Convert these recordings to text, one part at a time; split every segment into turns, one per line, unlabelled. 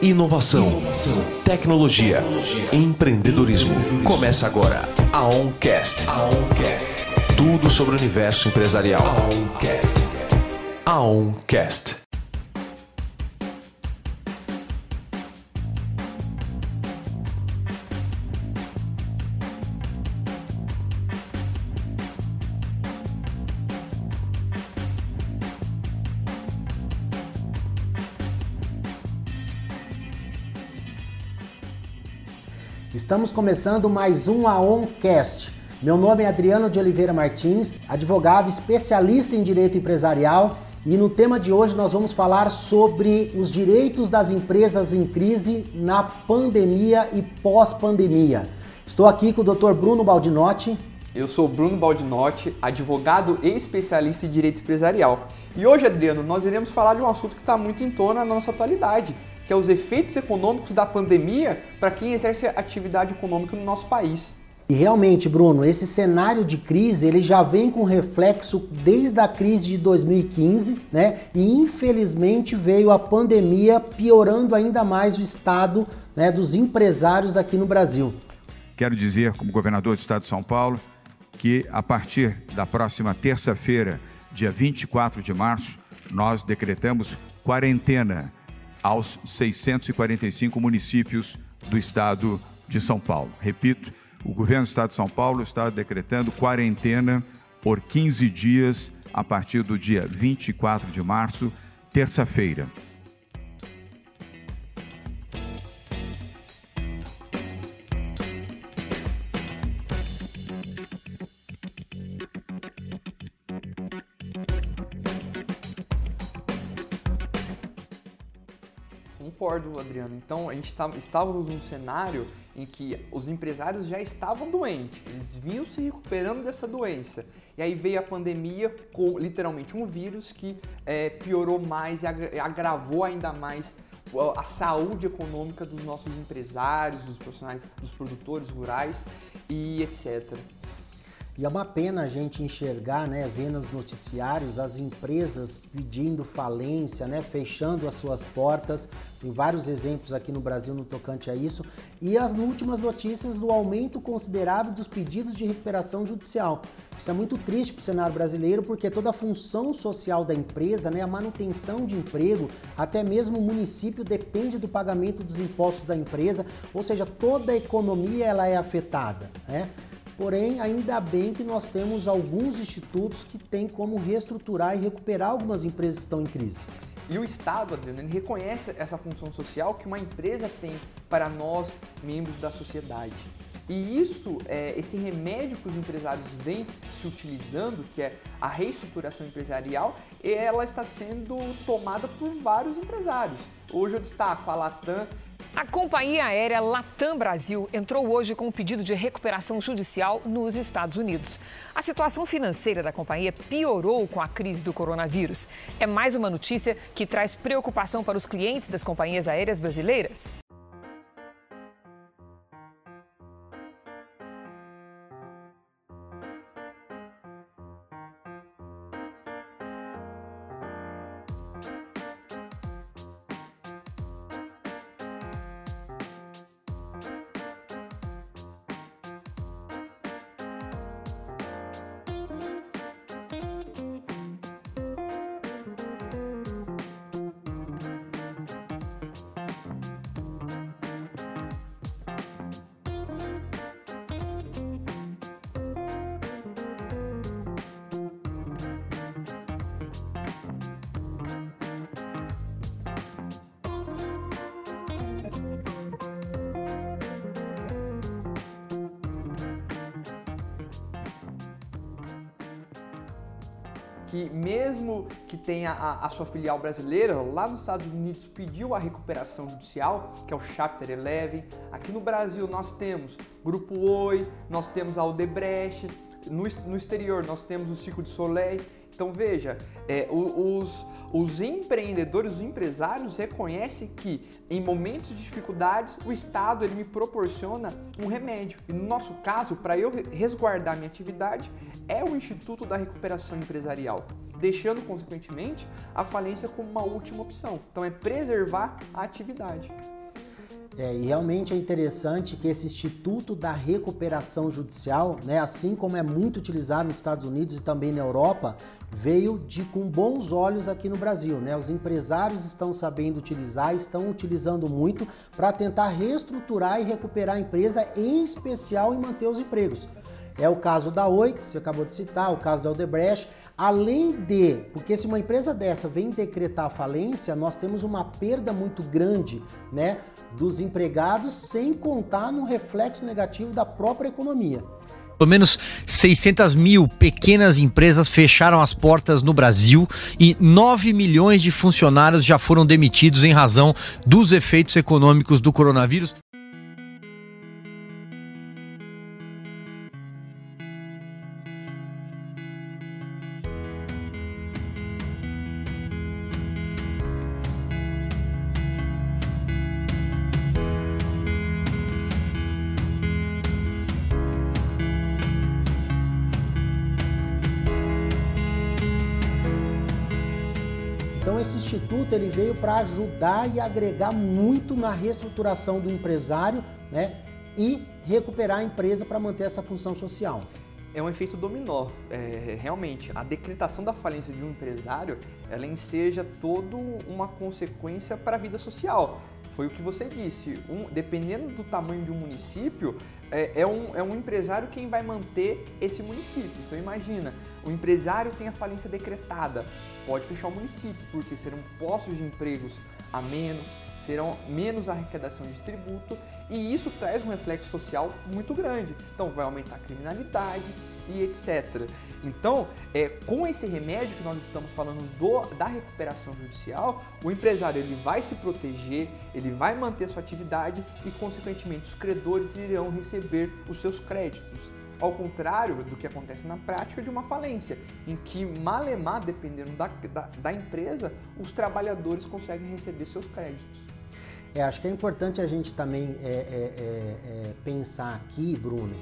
Inovação, Inovação. Tecnologia, Tecnologia. Empreendedorismo. Começa agora a OnCast. Tudo sobre o universo empresarial. A OnCast.
Estamos começando mais um AONcast. Meu nome é Adriano de Oliveira Martins, advogado especialista em direito empresarial, e no tema de hoje nós vamos falar sobre os direitos das empresas em crise na pandemia e pós-pandemia. Estou aqui com o Dr. Bruno Baldinotti.
Eu sou Bruno Baldinotti, advogado e especialista em direito empresarial. E hoje, Adriano, nós iremos falar de um assunto que está muito em torno na nossa atualidade, que é os efeitos econômicos da pandemia para quem exerce atividade econômica no nosso país.
E realmente, Bruno, esse cenário de crise ele já vem com reflexo desde a crise de 2015, né? E infelizmente veio a pandemia piorando ainda mais o estado né, dos empresários aqui no Brasil.
Quero dizer, como governador do estado de São Paulo, que a partir da próxima terça-feira, dia 24 de março, nós decretamos quarentena aos 645 municípios do estado de São Paulo. Repito, o governo do estado de São Paulo está decretando quarentena por 15 dias a partir do dia 24 de março, terça-feira.
Concordo, Adriano. Então a gente tá, estávamos num cenário em que os empresários já estavam doentes, eles vinham se recuperando dessa doença. E aí veio a pandemia com literalmente um vírus que é, piorou mais e agravou ainda mais a saúde econômica dos nossos empresários, dos profissionais, dos produtores rurais e etc.
E é uma pena a gente enxergar, né, vendo nos noticiários as empresas pedindo falência, né, fechando as suas portas. Tem vários exemplos aqui no Brasil no tocante a isso. E as últimas notícias do aumento considerável dos pedidos de recuperação judicial. Isso é muito triste para o cenário brasileiro, porque toda a função social da empresa, né, a manutenção de emprego, até mesmo o município depende do pagamento dos impostos da empresa, ou seja, toda a economia ela é afetada. Né? Porém, ainda bem que nós temos alguns institutos que têm como reestruturar e recuperar algumas empresas que estão em crise.
E o Estado, Adriano, ele reconhece essa função social que uma empresa tem para nós, membros da sociedade. E isso, é, esse remédio que os empresários vêm se utilizando, que é a reestruturação empresarial, ela está sendo tomada por vários empresários. Hoje eu destaco a Latam,
a companhia aérea Latam Brasil entrou hoje com um pedido de recuperação judicial nos Estados Unidos. A situação financeira da companhia piorou com a crise do coronavírus. É mais uma notícia que traz preocupação para os clientes das companhias aéreas brasileiras.
Que mesmo que tenha a, a, sua filial brasileira, lá nos Estados Unidos pediu a recuperação judicial, que é o Chapter 11. Aqui no Brasil nós temos Grupo Oi, nós temos a Odebrecht, no, no exterior nós temos o Ciclo de Soleil. Então veja, é, os, os empreendedores, os empresários reconhecem que em momentos de dificuldades o Estado ele me proporciona um remédio. E no nosso caso, para eu resguardar minha atividade, é o Instituto da Recuperação Empresarial, deixando consequentemente a falência como uma última opção. Então é preservar a atividade.
É, e realmente é interessante que esse Instituto da Recuperação Judicial, né, assim como é muito utilizado nos Estados Unidos e também na Europa, veio de com bons olhos aqui no Brasil, né? Os empresários estão sabendo utilizar, estão utilizando muito para tentar reestruturar e recuperar a empresa, em especial em manter os empregos. É o caso da Oi, que você acabou de citar, o caso da Odebrecht. Além de, porque se uma empresa dessa vem decretar falência, nós temos uma perda muito grande, né, dos empregados, sem contar no reflexo negativo da própria economia.
Pelo menos 600 mil pequenas empresas fecharam as portas no Brasil e 9 milhões de funcionários já foram demitidos em razão dos efeitos econômicos do coronavírus.
Então esse instituto ele veio para ajudar e agregar muito na reestruturação do empresário, né? E recuperar a empresa para manter essa função social.
É um efeito dominó. É, realmente, a decretação da falência de um empresário, ela enseja toda uma consequência para a vida social. Foi o que você disse. Um, dependendo do tamanho de um município, é, é, um, é um empresário quem vai manter esse município. Então imagina, o empresário tem a falência decretada, pode fechar o município, porque serão postos de empregos a menos, serão menos arrecadação de tributo e isso traz um reflexo social muito grande. Então vai aumentar a criminalidade e etc. Então, é, com esse remédio que nós estamos falando do, da recuperação judicial, o empresário ele vai se proteger, ele vai manter sua atividade e, consequentemente, os credores irão receber os seus créditos. Ao contrário do que acontece na prática de uma falência, em que, malemar, dependendo da, da, da empresa, os trabalhadores conseguem receber seus créditos.
É, acho que é importante a gente também é, é, é, é pensar aqui, Bruno,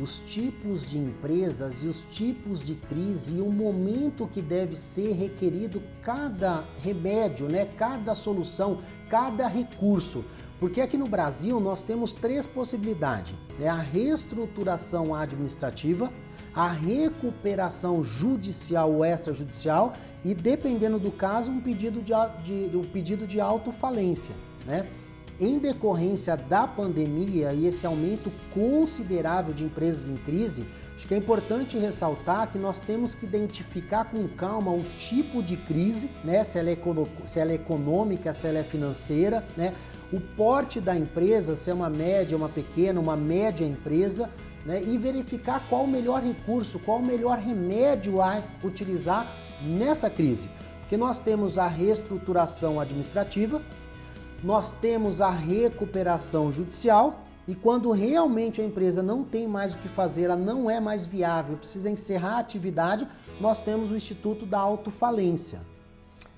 os tipos de empresas e os tipos de crise e o momento que deve ser requerido cada remédio, né? cada solução, cada recurso. Porque aqui no Brasil nós temos três possibilidades: né? a reestruturação administrativa, a recuperação judicial ou extrajudicial e, dependendo do caso, um pedido de, de, um pedido de autofalência. Né? Em decorrência da pandemia e esse aumento considerável de empresas em crise, acho que é importante ressaltar que nós temos que identificar com calma o tipo de crise, né? se, ela é se ela é econômica, se ela é financeira, né? o porte da empresa, se é uma média, uma pequena, uma média empresa, né? e verificar qual o melhor recurso, qual o melhor remédio a utilizar nessa crise. Porque nós temos a reestruturação administrativa, nós temos a recuperação judicial e quando realmente a empresa não tem mais o que fazer, ela não é mais viável, precisa encerrar a atividade, nós temos o Instituto da Autofalência.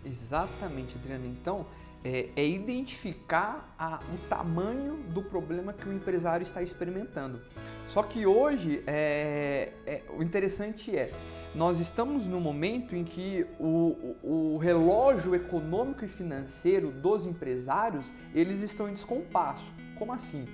Exatamente, Adriana. Então, é, é identificar a, o tamanho do problema que o empresário está experimentando. Só que hoje, é, é, o interessante é, nós estamos no momento em que o, o, o, relógio econômico e financeiro dos empresários, eles estão em descompasso. Como assim?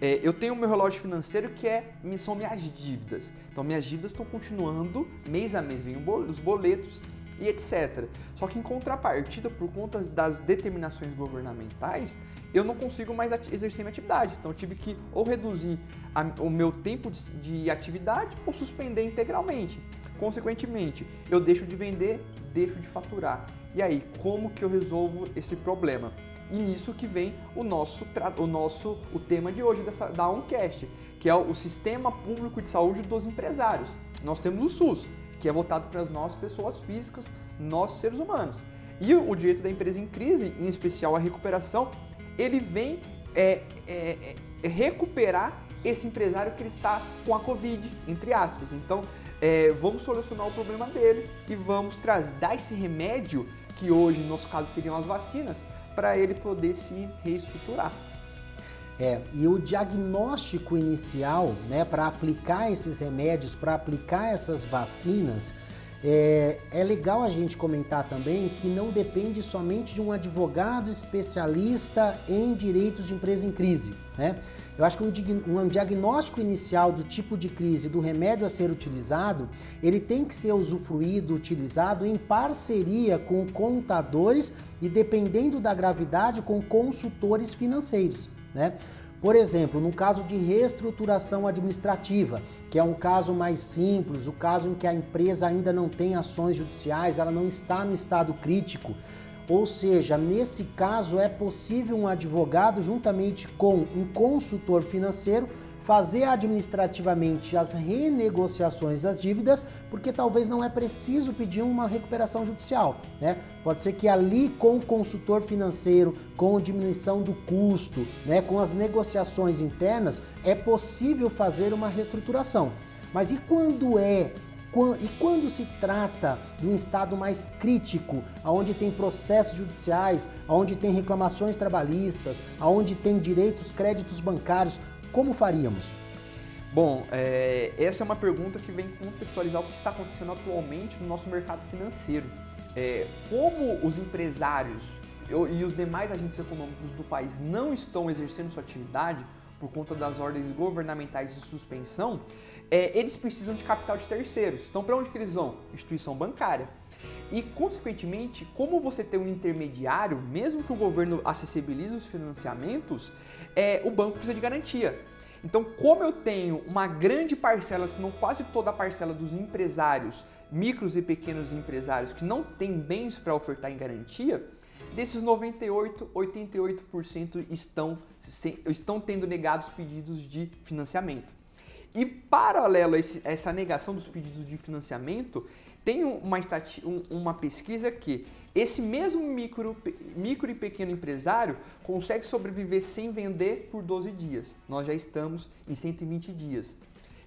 É, eu tenho meu relógio financeiro que é, são minhas dívidas. Então minhas dívidas estão continuando, mês a mês vem os boletos e etc. Só que em contrapartida, por conta das determinações governamentais, eu não consigo mais exercer minha atividade. Então eu tive que ou reduzir a, o meu tempo de, de atividade ou suspender integralmente. Consequentemente, eu deixo de vender, deixo de faturar. E aí, como que eu resolvo esse problema? E nisso que vem o nosso, o nosso o tema de hoje dessa, da Oncast, que é o Sistema Público de Saúde dos Empresários. Nós temos o SUS, que é voltado para nossas pessoas físicas, nossos seres humanos. E o direito da empresa em crise, em especial a recuperação, ele vem é, é, é recuperar esse empresário que ele está com a Covid, entre aspas. Então, é, vamos solucionar o problema dele e vamos trazer, dar esse remédio, que hoje, no nosso caso, seriam as vacinas, para ele poder se reestruturar.
É, e o diagnóstico inicial, né, para aplicar esses remédios, para aplicar essas vacinas, é, é, legal a gente comentar também que não depende somente de um advogado especialista em direitos de empresa em crise, né? Eu acho que um, um diagnóstico inicial do tipo de crise do remédio a ser utilizado, ele tem que ser usufruído, utilizado em parceria com contadores e, dependendo da gravidade, com consultores financeiros, né? Por exemplo, no caso de reestruturação administrativa, que é um caso mais simples, o caso em que a empresa ainda não tem ações judiciais, ela não está no estado crítico, ou seja, nesse caso é possível um advogado, juntamente com um consultor financeiro, fazer administrativamente as renegociações das dívidas, porque talvez não é preciso pedir uma recuperação judicial. Né? Pode ser que ali, com o consultor financeiro, com a diminuição do custo, né, com as negociações internas, é possível fazer uma reestruturação. Mas e quando é e quando se trata de um estado mais crítico, onde tem processos judiciais, onde tem reclamações trabalhistas, onde tem direitos, créditos bancários, como faríamos?
Bom, é, essa é uma pergunta que vem contextualizar o que está acontecendo atualmente no nosso mercado financeiro. É, como os empresários e os demais agentes econômicos do país não estão exercendo sua atividade por conta das ordens governamentais de suspensão, é, eles precisam de capital de terceiros. Então, para onde eles vão? Instituição bancária. E, consequentemente, como você tem um intermediário, mesmo que o governo acessibilize os financiamentos, é, o banco precisa de garantia. Então, como eu tenho uma grande parcela, se não quase toda a parcela dos empresários, micros e pequenos empresários que não têm bens para ofertar em garantia, desses 98, 88% estão, estão tendo negados pedidos de financiamento. E paralelo a esse, essa negação dos pedidos de financiamento, tem uma, uma pesquisa que esse mesmo micro, micro e pequeno empresário consegue sobreviver sem vender por 12 dias. Nós já estamos em 120 dias.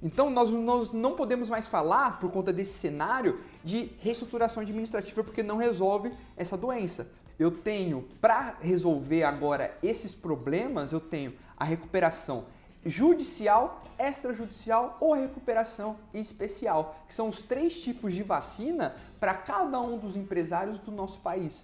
Então nós, nós não podemos mais falar, por conta desse cenário, de reestruturação administrativa, porque não resolve essa doença. Eu tenho, para resolver agora esses problemas, eu tenho a recuperação judicial, extrajudicial ou recuperação especial, que são os três tipos de vacina para cada um dos empresários do nosso país.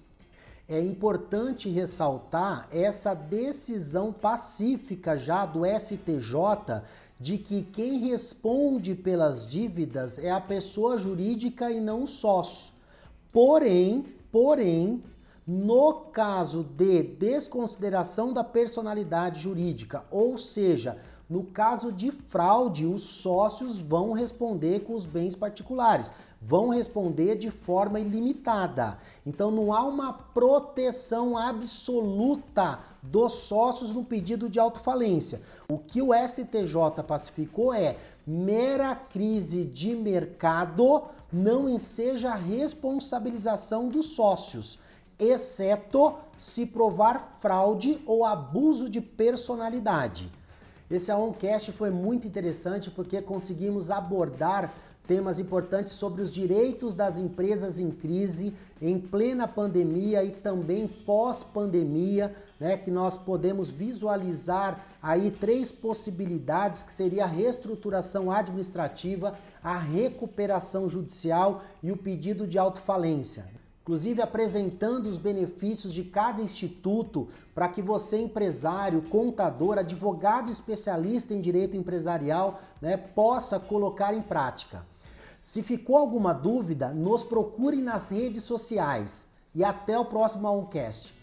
É importante ressaltar essa decisão pacífica já do STJ de que quem responde pelas dívidas é a pessoa jurídica e não o sócio. Porém, porém, no caso de desconsideração da personalidade jurídica, ou seja, no caso de fraude, os sócios vão responder com os bens particulares, vão responder de forma ilimitada. Então não há uma proteção absoluta dos sócios no pedido de autofalência. O que o STJ pacificou é mera crise de mercado não enseja responsabilização dos sócios, exceto se provar fraude ou abuso de personalidade. Esse Aoncast foi muito interessante porque conseguimos abordar temas importantes sobre os direitos das empresas em crise, em plena pandemia e também pós-pandemia, né, que nós podemos visualizar aí três possibilidades, que seria a reestruturação administrativa, a recuperação judicial e o pedido de autofalência inclusive apresentando os benefícios de cada instituto para que você, empresário, contador, advogado especialista em direito empresarial, né, possa colocar em prática. Se ficou alguma dúvida, nos procure nas redes sociais. E até o próximo Aoncast.